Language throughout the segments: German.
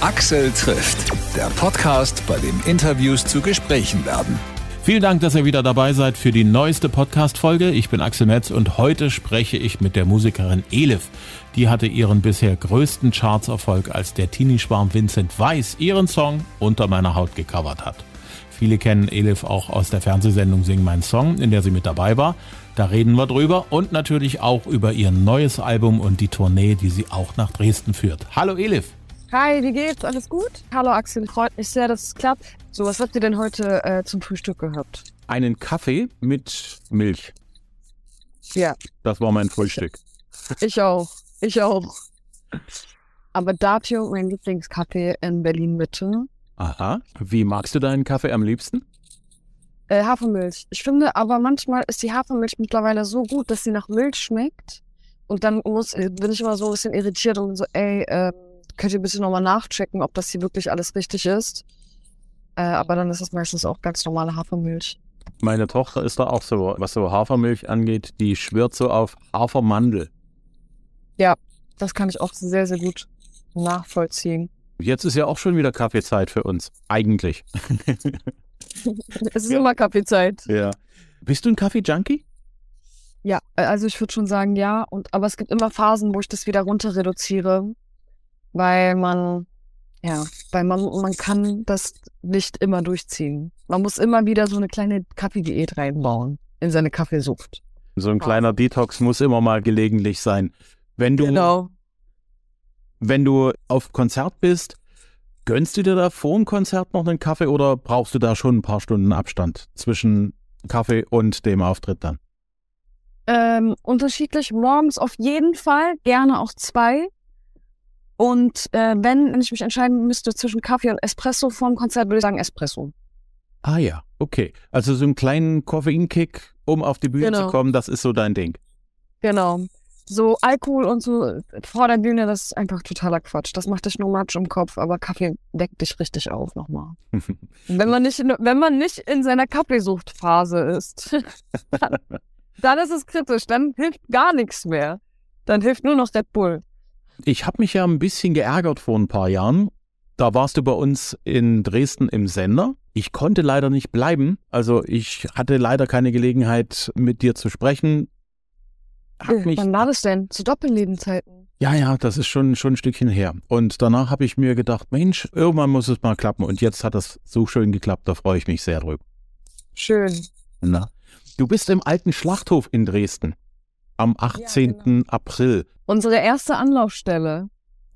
Axel trifft, der Podcast, bei dem Interviews zu Gesprächen werden. Vielen Dank, dass ihr wieder dabei seid für die neueste Podcast-Folge. Ich bin Axel Metz und heute spreche ich mit der Musikerin Elif. Die hatte ihren bisher größten Chartserfolg, als der Teenie-Schwarm Vincent Weiss ihren Song Unter meiner Haut gecovert hat. Viele kennen Elif auch aus der Fernsehsendung Sing mein Song, in der sie mit dabei war. Da reden wir drüber und natürlich auch über ihr neues Album und die Tournee, die sie auch nach Dresden führt. Hallo Elif. Hi, wie geht's? Alles gut? Hallo Axel, freut mich sehr, dass es klappt. So, was habt ihr denn heute äh, zum Frühstück gehabt? Einen Kaffee mit Milch. Ja. Das war mein Frühstück. Ich auch. Ich auch. Aber dafür mein Lieblingskaffee in Berlin Mitte. Aha. Wie magst du deinen Kaffee am liebsten? Äh, Hafermilch. Ich finde aber manchmal ist die Hafermilch mittlerweile so gut, dass sie nach Milch schmeckt. Und dann muss, bin ich immer so ein bisschen irritiert und so, ey, äh, könnt ihr bitte nochmal nachchecken, ob das hier wirklich alles richtig ist. Äh, aber dann ist es meistens auch ganz normale Hafermilch. Meine Tochter ist da auch so, was so Hafermilch angeht, die schwört so auf Hafermandel. Ja, das kann ich auch sehr, sehr gut nachvollziehen. Jetzt ist ja auch schon wieder Kaffeezeit für uns. Eigentlich. es ist immer Kaffeezeit. Ja. Bist du ein Kaffee-Junkie? Ja, also ich würde schon sagen, ja. Und, aber es gibt immer Phasen, wo ich das wieder runter reduziere weil man, ja, weil man, man kann das nicht immer durchziehen. Man muss immer wieder so eine kleine Kaffeediät reinbauen in seine Kaffeesucht. So ein kleiner Detox muss immer mal gelegentlich sein. Wenn du, genau. wenn du auf Konzert bist, gönnst du dir da vor dem Konzert noch einen Kaffee oder brauchst du da schon ein paar Stunden Abstand zwischen Kaffee und dem Auftritt dann? Ähm, unterschiedlich. Morgens auf jeden Fall, gerne auch zwei. Und äh, wenn, ich mich entscheiden müsste zwischen Kaffee und Espresso vorm Konzert, würde ich sagen Espresso. Ah ja, okay. Also so einen kleinen Koffeinkick, um auf die Bühne genau. zu kommen, das ist so dein Ding. Genau. So Alkohol und so vor der Bühne, das ist einfach totaler Quatsch. Das macht dich nur Matsch im Kopf, aber Kaffee weckt dich richtig auf nochmal. wenn, man nicht in, wenn man nicht in seiner Kaffeesuchtphase ist, dann, dann ist es kritisch. Dann hilft gar nichts mehr. Dann hilft nur noch Red Bull. Ich habe mich ja ein bisschen geärgert vor ein paar Jahren. Da warst du bei uns in Dresden im Sender. Ich konnte leider nicht bleiben. Also ich hatte leider keine Gelegenheit, mit dir zu sprechen. Hab mich, Wann war das denn? Zu Doppellebenzeiten? Ja, ja, das ist schon, schon ein Stückchen her. Und danach habe ich mir gedacht, Mensch, irgendwann muss es mal klappen. Und jetzt hat das so schön geklappt, da freue ich mich sehr drüber. Schön. Na? Du bist im alten Schlachthof in Dresden am 18. Ja, genau. April. Unsere erste Anlaufstelle.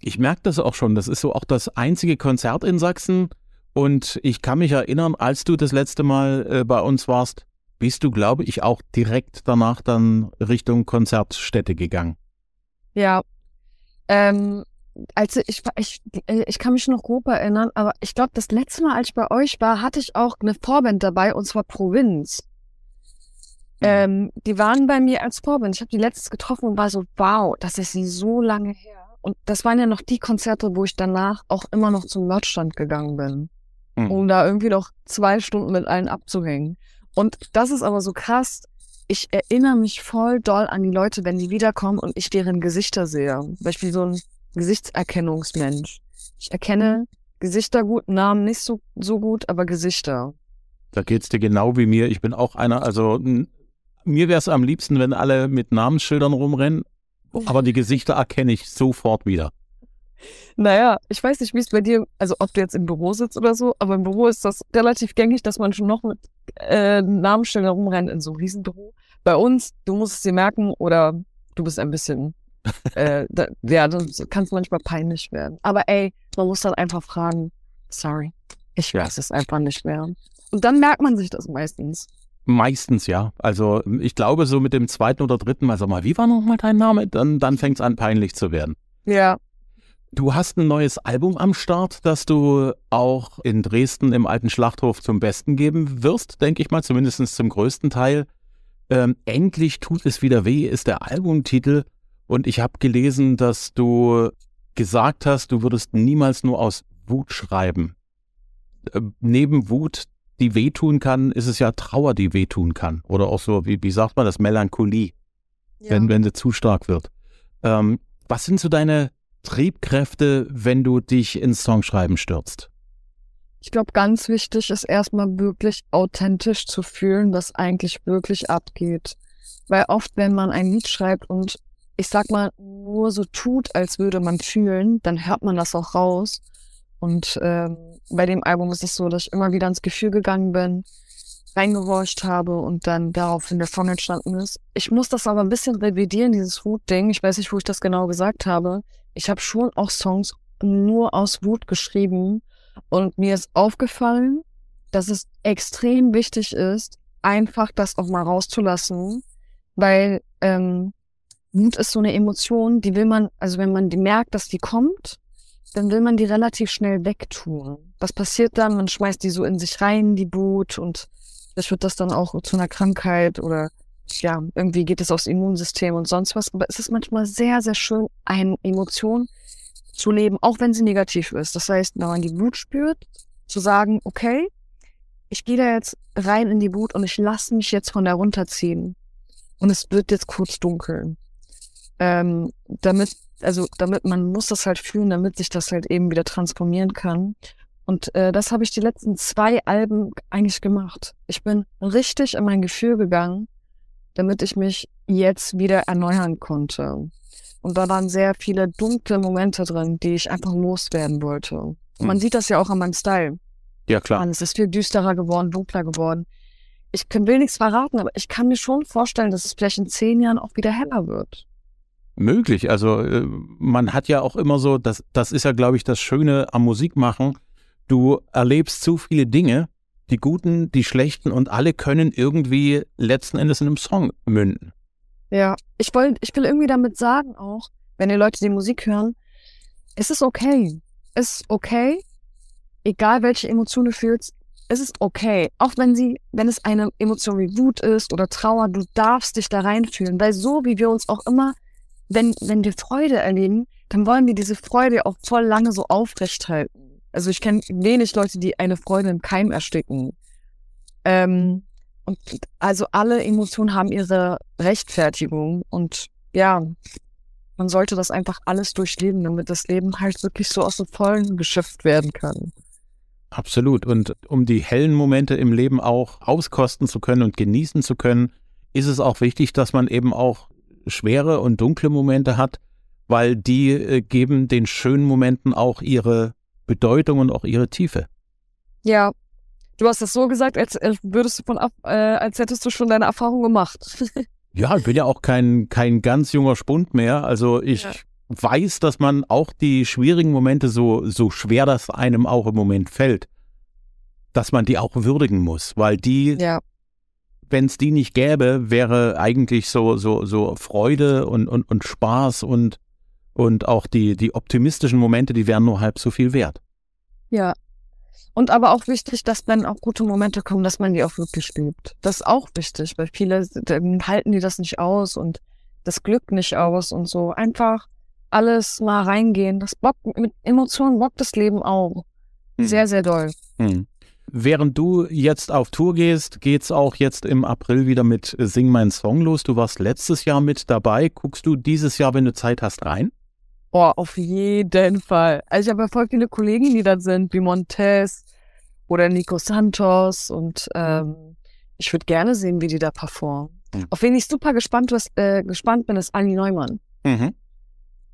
Ich merke das auch schon. Das ist so auch das einzige Konzert in Sachsen. Und ich kann mich erinnern, als du das letzte Mal äh, bei uns warst, bist du, glaube ich, auch direkt danach dann Richtung Konzertstätte gegangen. Ja. Ähm, also ich, ich, ich kann mich noch grob erinnern, aber ich glaube, das letzte Mal, als ich bei euch war, hatte ich auch eine Vorband dabei, und zwar Provinz. Mhm. Ähm, die waren bei mir als Vorbild. Ich habe die letztes getroffen und war so, wow, das ist so lange her. Und das waren ja noch die Konzerte, wo ich danach auch immer noch zum Merchstand gegangen bin, mhm. um da irgendwie noch zwei Stunden mit allen abzuhängen. Und das ist aber so krass. Ich erinnere mich voll doll an die Leute, wenn die wiederkommen und ich deren Gesichter sehe. Weil ich bin so ein Gesichtserkennungsmensch. Ich erkenne mhm. Gesichter gut, Namen nicht so, so gut, aber Gesichter. Da geht's dir genau wie mir. Ich bin auch einer, also mir wäre es am liebsten, wenn alle mit Namensschildern rumrennen, aber die Gesichter erkenne ich sofort wieder. Naja, ich weiß nicht, wie es bei dir, also ob du jetzt im Büro sitzt oder so, aber im Büro ist das relativ gängig, dass man schon noch mit äh, Namensschildern rumrennt in so einem Riesenbüro. Bei uns, du musst es dir merken oder du bist ein bisschen, äh, da, ja, das kann es manchmal peinlich werden. Aber ey, man muss dann einfach fragen, sorry, ich weiß es einfach nicht mehr. Und dann merkt man sich das meistens. Meistens ja. Also ich glaube, so mit dem zweiten oder dritten Mal, sag mal, wie war nochmal dein Name? Dann, dann fängt es an, peinlich zu werden. Ja. Du hast ein neues Album am Start, das du auch in Dresden im alten Schlachthof zum Besten geben wirst, denke ich mal, zumindest zum größten Teil. Ähm, Endlich tut es wieder weh, ist der Albumtitel. Und ich habe gelesen, dass du gesagt hast, du würdest niemals nur aus Wut schreiben. Äh, neben Wut die wehtun kann, ist es ja Trauer, die wehtun kann. Oder auch so, wie, wie sagt man das, Melancholie, ja. wenn, wenn sie zu stark wird. Ähm, was sind so deine Triebkräfte, wenn du dich ins Songschreiben stürzt? Ich glaube, ganz wichtig ist erstmal wirklich authentisch zu fühlen, was eigentlich wirklich abgeht. Weil oft, wenn man ein Lied schreibt und ich sag mal, nur so tut, als würde man fühlen, dann hört man das auch raus. Und ähm, bei dem Album ist es so, dass ich immer wieder ins Gefühl gegangen bin, reingehorcht habe und dann daraufhin der Song entstanden ist. Ich muss das aber ein bisschen revidieren, dieses Wut-Ding. Ich weiß nicht, wo ich das genau gesagt habe. Ich habe schon auch Songs nur aus Wut geschrieben und mir ist aufgefallen, dass es extrem wichtig ist, einfach das auch mal rauszulassen, weil ähm, Wut ist so eine Emotion, die will man, also wenn man die merkt, dass die kommt, dann will man die relativ schnell wegtun. Was passiert dann? Man schmeißt die so in sich rein, die Wut, und das wird das dann auch zu einer Krankheit oder ja, irgendwie geht es aufs Immunsystem und sonst was. Aber es ist manchmal sehr, sehr schön, eine Emotion zu leben, auch wenn sie negativ ist. Das heißt, wenn man die Wut spürt, zu sagen, okay, ich gehe da jetzt rein in die Wut und ich lasse mich jetzt von da runterziehen. Und es wird jetzt kurz dunkel. Ähm, damit, also damit man muss das halt fühlen, damit sich das halt eben wieder transformieren kann. Und äh, das habe ich die letzten zwei Alben eigentlich gemacht. Ich bin richtig in mein Gefühl gegangen, damit ich mich jetzt wieder erneuern konnte. Und da waren sehr viele dunkle Momente drin, die ich einfach loswerden wollte. Und man mhm. sieht das ja auch an meinem Style. Ja, klar. Es ist viel düsterer geworden, dunkler geworden. Ich will nichts verraten, aber ich kann mir schon vorstellen, dass es vielleicht in zehn Jahren auch wieder heller wird. Möglich. Also äh, man hat ja auch immer so, das, das ist ja, glaube ich, das Schöne am Musikmachen. Du erlebst zu viele Dinge, die guten, die schlechten und alle können irgendwie letzten Endes in einem Song münden. Ja, ich, wollt, ich will irgendwie damit sagen auch, wenn die Leute die Musik hören, es ist okay. Es ist okay, egal welche Emotion du fühlst, es ist okay. Auch wenn sie, wenn es eine Emotion wie Wut ist oder Trauer, du darfst dich da reinfühlen. Weil so wie wir uns auch immer, wenn, wenn wir Freude erleben, dann wollen wir diese Freude auch voll lange so aufrecht halten. Also ich kenne wenig Leute, die eine Freude im Keim ersticken. Ähm, und also alle Emotionen haben ihre Rechtfertigung und ja, man sollte das einfach alles durchleben, damit das Leben halt wirklich so aus dem Vollen geschöpft werden kann. Absolut. Und um die hellen Momente im Leben auch auskosten zu können und genießen zu können, ist es auch wichtig, dass man eben auch schwere und dunkle Momente hat, weil die äh, geben den schönen Momenten auch ihre Bedeutung und auch ihre Tiefe. Ja, Du hast das so gesagt, als, als würdest du von äh, als hättest du schon deine Erfahrung gemacht. ja, ich bin ja auch kein, kein ganz junger Spund mehr. Also ich ja. weiß, dass man auch die schwierigen Momente, so, so schwer das einem auch im Moment fällt, dass man die auch würdigen muss, weil die, ja. Wenn es die nicht gäbe, wäre eigentlich so, so, so Freude und, und, und Spaß und, und auch die, die optimistischen Momente, die wären nur halb so viel wert. Ja, und aber auch wichtig, dass wenn auch gute Momente kommen, dass man die auch wirklich liebt. Das ist auch wichtig, weil viele halten die das nicht aus und das Glück nicht aus und so. Einfach alles mal reingehen. Das bockt, mit Emotionen bockt das Leben auch. Hm. Sehr, sehr doll. Hm. Während du jetzt auf Tour gehst, geht's auch jetzt im April wieder mit Sing mein Song los. Du warst letztes Jahr mit dabei. Guckst du dieses Jahr, wenn du Zeit hast, rein? Oh, auf jeden Fall. Also ich habe ja voll viele Kollegen, die da sind, wie Montez oder Nico Santos und ähm, ich würde gerne sehen, wie die da performen. Mhm. Auf wen ich super gespannt, was, äh, gespannt bin, ist Annie Neumann. Mhm.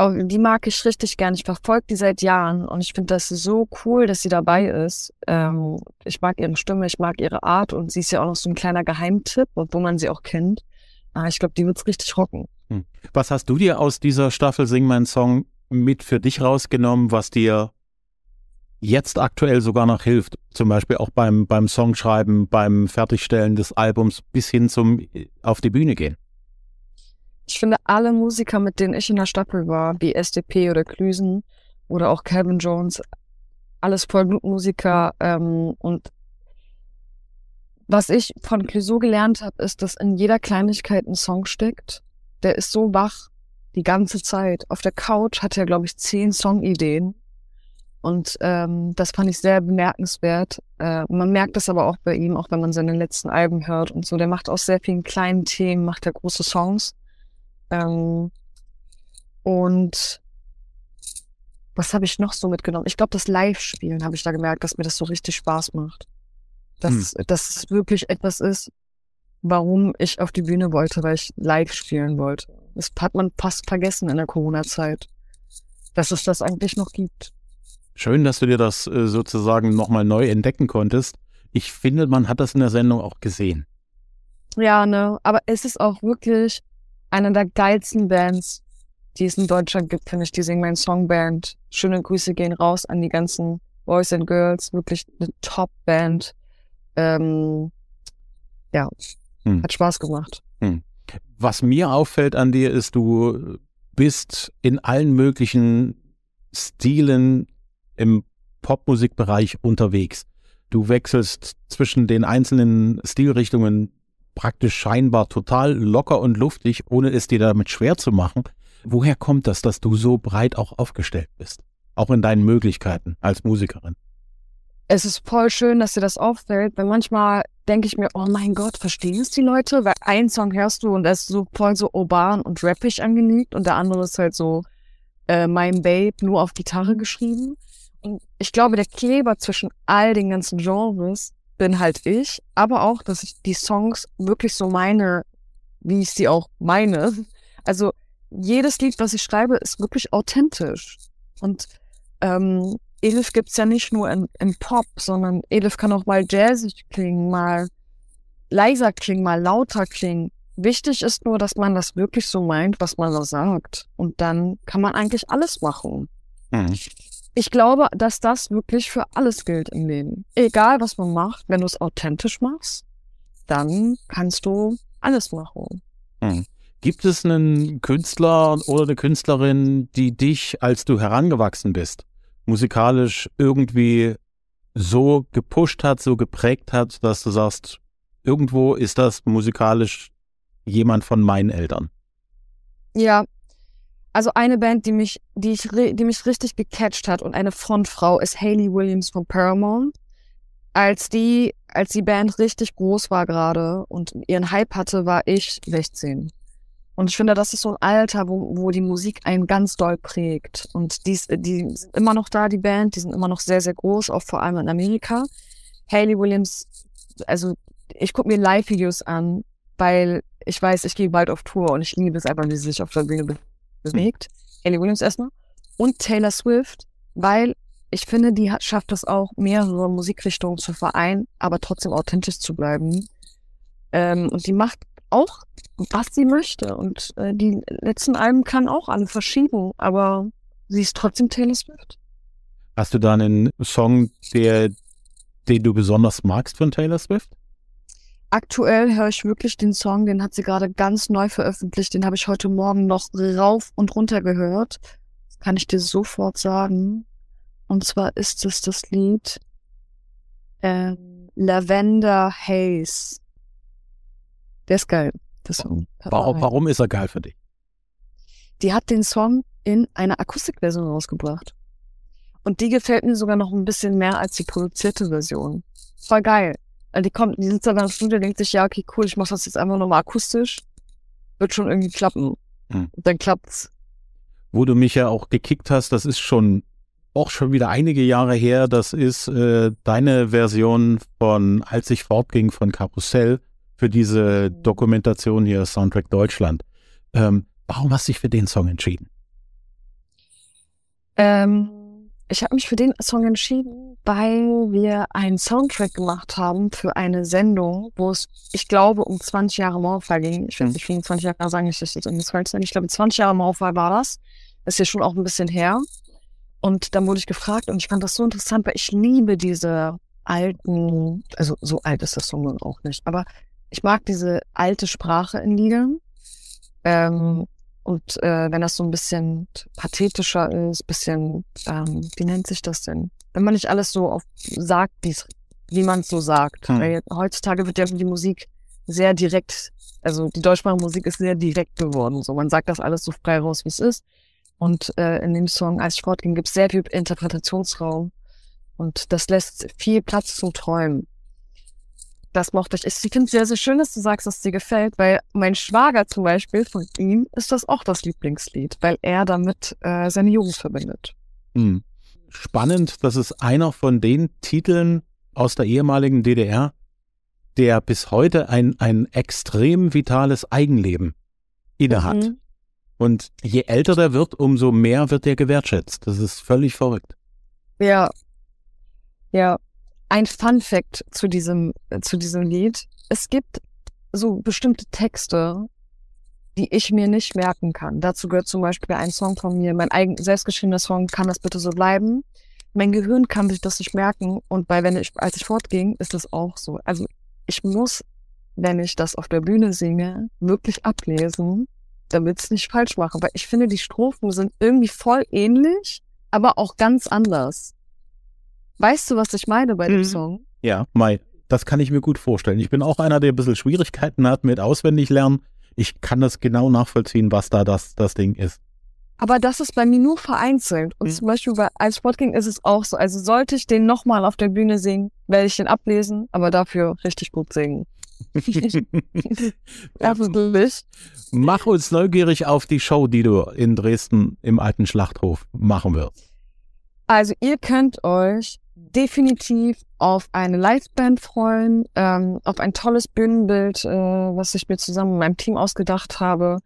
Aber die mag ich richtig gern. Ich verfolge die seit Jahren und ich finde das so cool, dass sie dabei ist. Ähm, ich mag ihre Stimme, ich mag ihre Art und sie ist ja auch noch so ein kleiner Geheimtipp, wo man sie auch kennt. Ah, ich glaube, die wird's richtig rocken. Hm. Was hast du dir aus dieser Staffel Sing mein Song mit für dich rausgenommen, was dir jetzt aktuell sogar noch hilft? Zum Beispiel auch beim, beim Songschreiben, beim Fertigstellen des Albums bis hin zum auf die Bühne gehen? Ich finde, alle Musiker, mit denen ich in der Staffel war, wie SDP oder Klüsen oder auch Calvin Jones, alles Vollblutmusiker ähm, und was ich von Clouseau gelernt habe, ist, dass in jeder Kleinigkeit ein Song steckt der ist so wach die ganze Zeit. Auf der Couch hat er, glaube ich, zehn Songideen. Und ähm, das fand ich sehr bemerkenswert. Äh, man merkt das aber auch bei ihm, auch wenn man seine letzten Alben hört und so. Der macht aus sehr vielen kleinen Themen, macht er große Songs. Ähm, und was habe ich noch so mitgenommen? Ich glaube, das Live-Spielen habe ich da gemerkt, dass mir das so richtig Spaß macht. Dass, hm. dass es wirklich etwas ist, warum ich auf die Bühne wollte, weil ich live spielen wollte. Das hat man fast vergessen in der Corona-Zeit, dass es das eigentlich noch gibt. Schön, dass du dir das äh, sozusagen nochmal neu entdecken konntest. Ich finde, man hat das in der Sendung auch gesehen. Ja, ne, aber es ist auch wirklich eine der geilsten Bands, die es in Deutschland gibt, finde ich, die Sing Mein Song Band. Schöne Grüße gehen raus an die ganzen Boys and Girls, wirklich eine Top-Band. Ähm, ja, hm. hat Spaß gemacht. Hm. Was mir auffällt an dir ist, du bist in allen möglichen Stilen im Popmusikbereich unterwegs. Du wechselst zwischen den einzelnen Stilrichtungen praktisch scheinbar total locker und luftig, ohne es dir damit schwer zu machen. Woher kommt das, dass du so breit auch aufgestellt bist? Auch in deinen Möglichkeiten als Musikerin? Es ist voll schön, dass dir das auffällt, weil manchmal denke ich mir, oh mein Gott, verstehen es die Leute? Weil ein Song hörst du und der ist so voll so urban und rappig angelegt und der andere ist halt so äh, mein Babe nur auf Gitarre geschrieben. Und ich glaube, der Kleber zwischen all den ganzen Genres bin halt ich, aber auch, dass ich die Songs wirklich so meine, wie ich sie auch meine. Also jedes Lied, was ich schreibe, ist wirklich authentisch. Und ähm, Elif gibt's ja nicht nur in, in Pop, sondern Elif kann auch mal jazzig klingen, mal leiser klingen, mal lauter klingen. Wichtig ist nur, dass man das wirklich so meint, was man da sagt. Und dann kann man eigentlich alles machen. Mhm. Ich glaube, dass das wirklich für alles gilt im Leben. Egal, was man macht, wenn du es authentisch machst, dann kannst du alles machen. Mhm. Gibt es einen Künstler oder eine Künstlerin, die dich, als du herangewachsen bist, musikalisch irgendwie so gepusht hat, so geprägt hat, dass du sagst, irgendwo ist das musikalisch jemand von meinen Eltern. Ja, also eine Band, die mich, die ich, die mich richtig gecatcht hat und eine Frontfrau ist Hayley Williams von Paramount. Als die, als die Band richtig groß war gerade und ihren Hype hatte, war ich 16. Und ich finde, das ist so ein Alter, wo, wo die Musik einen ganz doll prägt. Und die, die sind immer noch da, die Band, die sind immer noch sehr, sehr groß, auch vor allem in Amerika. Hayley Williams, also ich gucke mir Live-Videos an, weil ich weiß, ich gehe bald auf Tour und ich liebe es einfach, wie sie sich auf der Bühne bewegt. Hayley Williams erstmal. Und Taylor Swift, weil ich finde, die hat, schafft es auch, mehrere Musikrichtungen zu vereinen, aber trotzdem authentisch zu bleiben. Ähm, und die macht auch, was sie möchte. Und äh, die letzten Alben kann auch alle verschieben, aber sie ist trotzdem Taylor Swift. Hast du da einen Song, der, den du besonders magst von Taylor Swift? Aktuell höre ich wirklich den Song, den hat sie gerade ganz neu veröffentlicht, den habe ich heute Morgen noch rauf und runter gehört. Das kann ich dir sofort sagen. Und zwar ist es das Lied äh, Lavender Haze. Der ist geil. Warum, warum, warum ist er geil für dich? Die hat den Song in einer Akustikversion rausgebracht. Und die gefällt mir sogar noch ein bisschen mehr als die produzierte Version. Voll geil. Also die kommt, die sitzt dann im Studio und denkt sich, ja, okay, cool, ich mach das jetzt einfach nochmal akustisch. Wird schon irgendwie klappen. Hm. Und dann klappt's. Wo du mich ja auch gekickt hast, das ist schon auch schon wieder einige Jahre her. Das ist äh, deine Version von Als ich fortging von Karussell für diese Dokumentation hier Soundtrack Deutschland. Ähm, warum hast du dich für den Song entschieden? Ähm, ich habe mich für den Song entschieden, weil wir einen Soundtrack gemacht haben für eine Sendung, wo es, ich glaube, um 20 Jahre Mauerfall ging. Ich will nicht 24 Jahre sagen, ich das jetzt irgendwie falsch sein. Ich glaube, 20 Jahre Mauerfall war das. Das ist ja schon auch ein bisschen her. Und dann wurde ich gefragt und ich fand das so interessant, weil ich liebe diese alten, also so alt ist das Song auch nicht, aber ich mag diese alte Sprache in Liedern. Ähm, und äh, wenn das so ein bisschen pathetischer ist, bisschen, ähm, wie nennt sich das denn? Wenn man nicht alles so auf sagt, wie man es so sagt. Hm. Weil heutzutage wird ja die Musik sehr direkt, also die deutschsprachige Musik ist sehr direkt geworden. So, man sagt das alles so frei raus, wie es ist. Und äh, in dem Song Als ich fortging gibt es sehr viel Interpretationsraum. Und das lässt viel Platz zum Träumen das mochte ich. Ich finde es sehr, sehr schön, dass du sagst, dass es dir gefällt, weil mein Schwager zum Beispiel, von ihm ist das auch das Lieblingslied, weil er damit äh, seine Jugend verbindet. Hm. Spannend, das ist einer von den Titeln aus der ehemaligen DDR, der bis heute ein, ein extrem vitales Eigenleben innehat. Mhm. Und je älter der wird, umso mehr wird er gewertschätzt. Das ist völlig verrückt. Ja. Ja. Ein Fun Fact zu diesem, zu diesem Lied. Es gibt so bestimmte Texte, die ich mir nicht merken kann. Dazu gehört zum Beispiel ein Song von mir, mein eigen selbstgeschriebener Song, kann das bitte so bleiben? Mein Gehirn kann sich das nicht merken und bei wenn ich, als ich fortging, ist das auch so. Also ich muss, wenn ich das auf der Bühne singe, wirklich ablesen, damit es nicht falsch mache. Weil ich finde, die Strophen sind irgendwie voll ähnlich, aber auch ganz anders. Weißt du, was ich meine bei dem mhm. Song? Ja, Mai, das kann ich mir gut vorstellen. Ich bin auch einer, der ein bisschen Schwierigkeiten hat mit auswendig lernen ich kann das genau nachvollziehen, was da das, das Ding ist. Aber das ist bei mir nur vereinzelt. Und mhm. zum Beispiel bei als Sportking ist es auch so. Also sollte ich den nochmal auf der Bühne singen, werde ich den ablesen, aber dafür richtig gut singen. Absolut. Mach uns neugierig auf die Show, die du in Dresden im alten Schlachthof machen wirst. Also ihr könnt euch definitiv auf eine Liveband freuen, ähm, auf ein tolles Bühnenbild, äh, was ich mir zusammen mit meinem Team ausgedacht habe.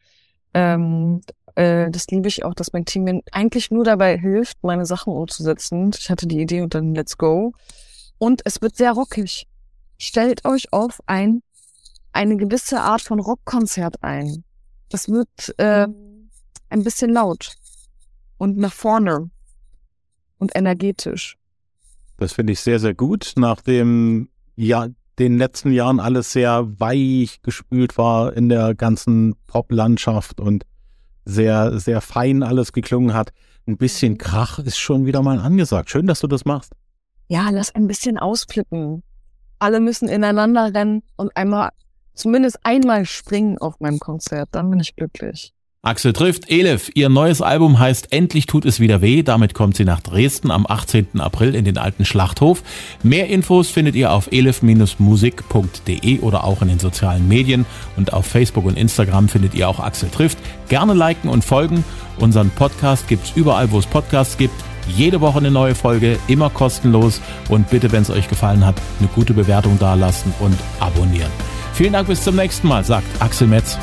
Ähm, äh, das liebe ich auch, dass mein Team mir eigentlich nur dabei hilft, meine Sachen umzusetzen. Ich hatte die Idee und dann let's go. Und es wird sehr rockig. Stellt euch auf ein, eine gewisse Art von Rockkonzert ein. Das wird äh, ein bisschen laut und nach vorne und energetisch. Das finde ich sehr, sehr gut, nachdem ja den letzten Jahren alles sehr weich gespült war in der ganzen Pop-Landschaft und sehr, sehr fein alles geklungen hat. Ein bisschen Krach ist schon wieder mal angesagt. Schön, dass du das machst. Ja, lass ein bisschen ausflippen. Alle müssen ineinander rennen und einmal, zumindest einmal springen auf meinem Konzert. Dann bin ich glücklich. Axel trifft Elif. Ihr neues Album heißt Endlich tut es wieder weh. Damit kommt sie nach Dresden am 18. April in den alten Schlachthof. Mehr Infos findet ihr auf elif-musik.de oder auch in den sozialen Medien. Und auf Facebook und Instagram findet ihr auch Axel trifft. Gerne liken und folgen. Unseren Podcast gibt's überall, wo es Podcasts gibt. Jede Woche eine neue Folge, immer kostenlos. Und bitte, wenn es euch gefallen hat, eine gute Bewertung dalassen und abonnieren. Vielen Dank, bis zum nächsten Mal, sagt Axel Metz.